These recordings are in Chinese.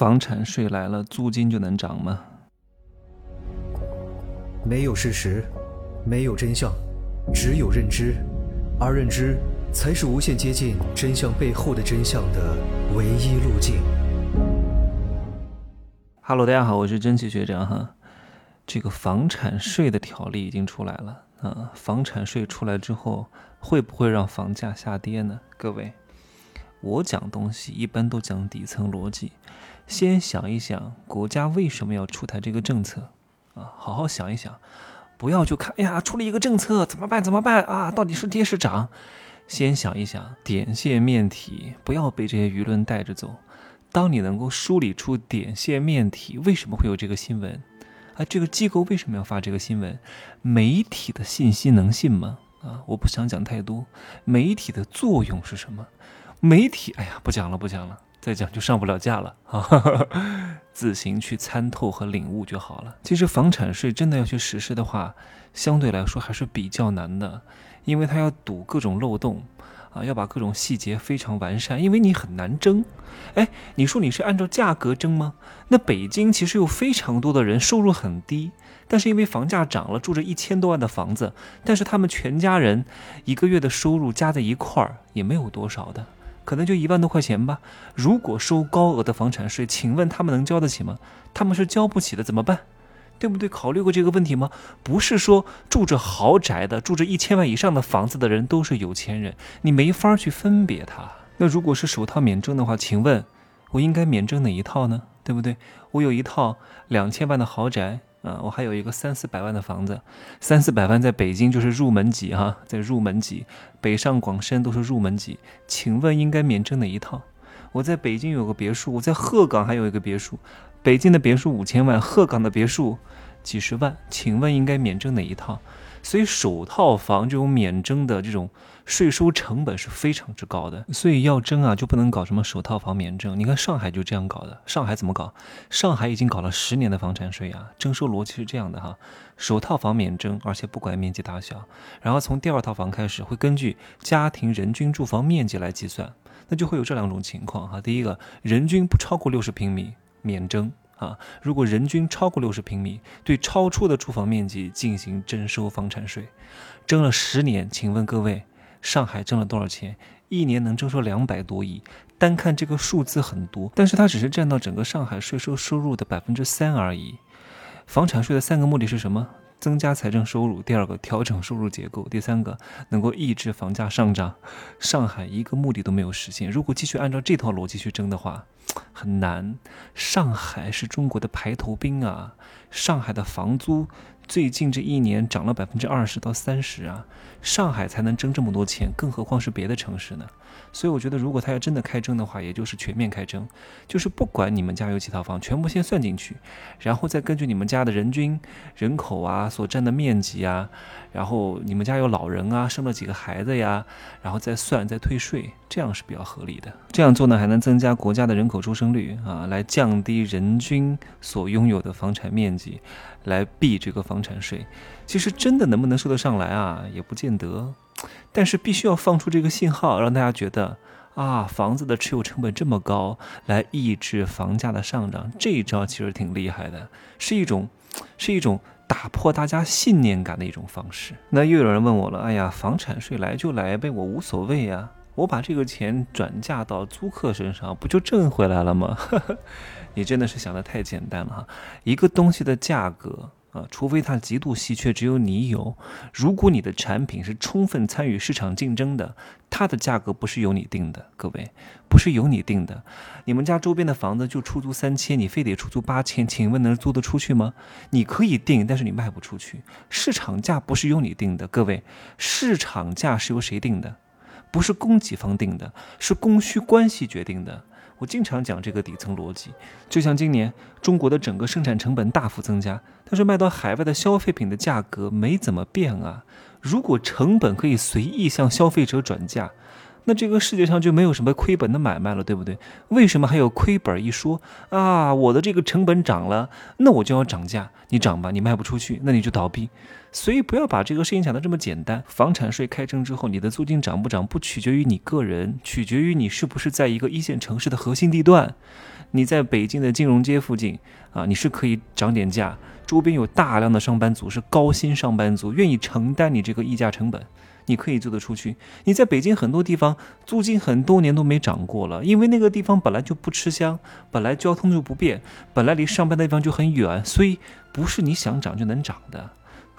房产税来了，租金就能涨吗？没有事实，没有真相，只有认知，而认知才是无限接近真相背后的真相的唯一路径。Hello，大家好，我是蒸汽学长哈。这个房产税的条例已经出来了啊，房产税出来之后，会不会让房价下跌呢？各位，我讲东西一般都讲底层逻辑，先想一想国家为什么要出台这个政策啊，好好想一想，不要就看，哎呀，出了一个政策怎么办？怎么办啊？到底是跌是涨？先想一想点线面体，不要被这些舆论带着走。当你能够梳理出点线面体为什么会有这个新闻？啊，这个机构为什么要发这个新闻？媒体的信息能信吗？啊，我不想讲太多。媒体的作用是什么？媒体，哎呀，不讲了，不讲了，再讲就上不了架了啊！自行去参透和领悟就好了。其实房产税真的要去实施的话，相对来说还是比较难的，因为它要堵各种漏洞。啊，要把各种细节非常完善，因为你很难争。哎，你说你是按照价格争吗？那北京其实有非常多的人收入很低，但是因为房价涨了，住着一千多万的房子，但是他们全家人一个月的收入加在一块儿也没有多少的，可能就一万多块钱吧。如果收高额的房产税，请问他们能交得起吗？他们是交不起的，怎么办？对不对？考虑过这个问题吗？不是说住着豪宅的、住着一千万以上的房子的人都是有钱人，你没法去分别他。那如果是首套免征的话，请问我应该免征哪一套呢？对不对？我有一套两千万的豪宅啊，我还有一个三四百万的房子，三四百万在北京就是入门级哈，在入门级，北上广深都是入门级。请问应该免征哪一套？我在北京有个别墅，我在鹤岗还有一个别墅。北京的别墅五千万，鹤岗的别墅几十万，请问应该免征哪一套？所以首套房这种免征的这种税收成本是非常之高的，所以要征啊就不能搞什么首套房免征。你看上海就这样搞的，上海怎么搞？上海已经搞了十年的房产税啊，征收逻辑是这样的哈：首套房免征，而且不管面积大小，然后从第二套房开始会根据家庭人均住房面积来计算，那就会有这两种情况哈。第一个人均不超过六十平米。免征啊！如果人均超过六十平米，对超出的住房面积进行征收房产税，征了十年，请问各位，上海征了多少钱？一年能征收两百多亿，单看这个数字很多，但是它只是占到整个上海税收收入的百分之三而已。房产税的三个目的是什么？增加财政收入，第二个调整收入结构，第三个能够抑制房价上涨。上海一个目的都没有实现。如果继续按照这套逻辑去争的话，很难。上海是中国的排头兵啊！上海的房租最近这一年涨了百分之二十到三十啊！上海才能挣这么多钱，更何况是别的城市呢？所以我觉得，如果他要真的开征的话，也就是全面开征，就是不管你们家有几套房，全部先算进去，然后再根据你们家的人均人口啊、所占的面积啊，然后你们家有老人啊、生了几个孩子呀，然后再算再退税，这样是比较合理的。这样做呢，还能增加国家的人口出生率啊，来降低人均所拥有的房产面积，来避这个房产税。其实真的能不能收得上来啊，也不见得。但是必须要放出这个信号，让大家觉得啊，房子的持有成本这么高，来抑制房价的上涨，这一招其实挺厉害的，是一种，是一种打破大家信念感的一种方式。那又有人问我了，哎呀，房产税来就来呗，我无所谓呀，我把这个钱转嫁到租客身上，不就挣回来了吗？你真的是想的太简单了哈，一个东西的价格。啊，除非它极度稀缺，只有你有。如果你的产品是充分参与市场竞争的，它的价格不是由你定的，各位，不是由你定的。你们家周边的房子就出租三千，你非得出租八千，请问能租得出去吗？你可以定，但是你卖不出去。市场价不是由你定的，各位，市场价是由谁定的？不是供给方定的，是供需关系决定的。我经常讲这个底层逻辑，就像今年中国的整个生产成本大幅增加，但是卖到海外的消费品的价格没怎么变啊。如果成本可以随意向消费者转嫁，那这个世界上就没有什么亏本的买卖了，对不对？为什么还有亏本一说啊？我的这个成本涨了，那我就要涨价，你涨吧，你卖不出去，那你就倒闭。所以不要把这个事情想得这么简单。房产税开征之后，你的租金涨不涨，不取决于你个人，取决于你是不是在一个一线城市的核心地段。你在北京的金融街附近啊，你是可以涨点价，周边有大量的上班族，是高薪上班族，愿意承担你这个溢价成本。你可以租得出去。你在北京很多地方租金很多年都没涨过了，因为那个地方本来就不吃香，本来交通就不便，本来离上班的地方就很远，所以不是你想涨就能涨的。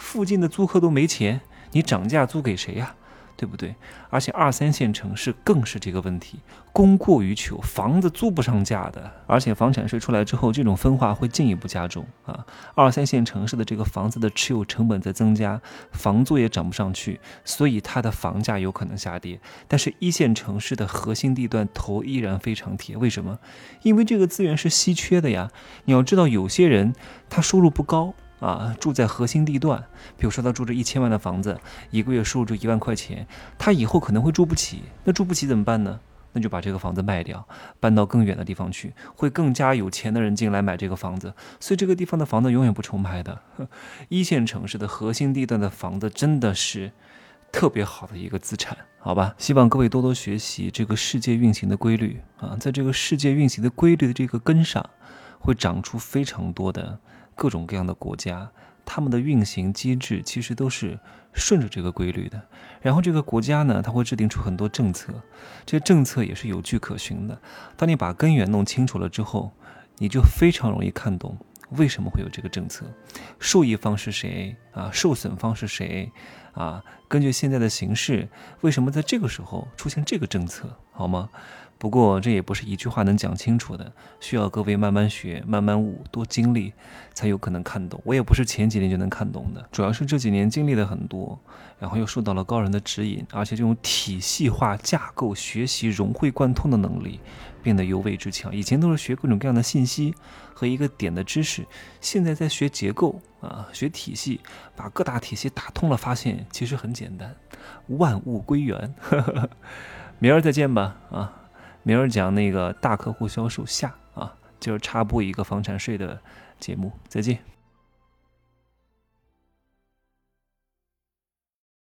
附近的租客都没钱，你涨价租给谁呀？对不对？而且二三线城市更是这个问题，供过于求，房子租不上价的。而且房产税出来之后，这种分化会进一步加重啊！二三线城市的这个房子的持有成本在增加，房租也涨不上去，所以它的房价有可能下跌。但是一线城市的核心地段头依然非常铁，为什么？因为这个资源是稀缺的呀！你要知道，有些人他收入不高。啊，住在核心地段，比如说他住着一千万的房子，一个月收入就一万块钱，他以后可能会住不起。那住不起怎么办呢？那就把这个房子卖掉，搬到更远的地方去，会更加有钱的人进来买这个房子。所以这个地方的房子永远不愁卖的。一线城市的核心地段的房子真的是特别好的一个资产，好吧？希望各位多多学习这个世界运行的规律啊，在这个世界运行的规律的这个根上，会长出非常多的。各种各样的国家，他们的运行机制其实都是顺着这个规律的。然后这个国家呢，它会制定出很多政策，这些政策也是有据可循的。当你把根源弄清楚了之后，你就非常容易看懂为什么会有这个政策，受益方是谁啊，受损方是谁啊？根据现在的形势，为什么在这个时候出现这个政策，好吗？不过这也不是一句话能讲清楚的，需要各位慢慢学、慢慢悟、多经历，才有可能看懂。我也不是前几年就能看懂的，主要是这几年经历了很多，然后又受到了高人的指引，而且这种体系化架构学习、融会贯通的能力变得尤为之强。以前都是学各种各样的信息和一个点的知识，现在在学结构啊，学体系，把各大体系打通了，发现其实很简单，万物归元。明儿再见吧，啊。明儿讲那个大客户销售下啊，就是插播一个房产税的节目，再见。